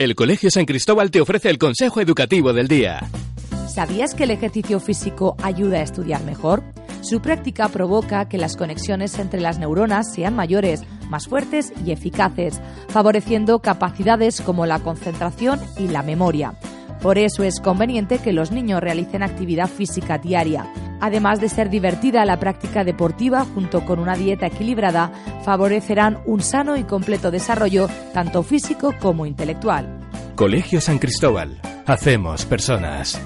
El Colegio San Cristóbal te ofrece el consejo educativo del día. ¿Sabías que el ejercicio físico ayuda a estudiar mejor? Su práctica provoca que las conexiones entre las neuronas sean mayores, más fuertes y eficaces, favoreciendo capacidades como la concentración y la memoria. Por eso es conveniente que los niños realicen actividad física diaria. Además de ser divertida, la práctica deportiva junto con una dieta equilibrada favorecerán un sano y completo desarrollo tanto físico como intelectual. Colegio San Cristóbal. Hacemos personas.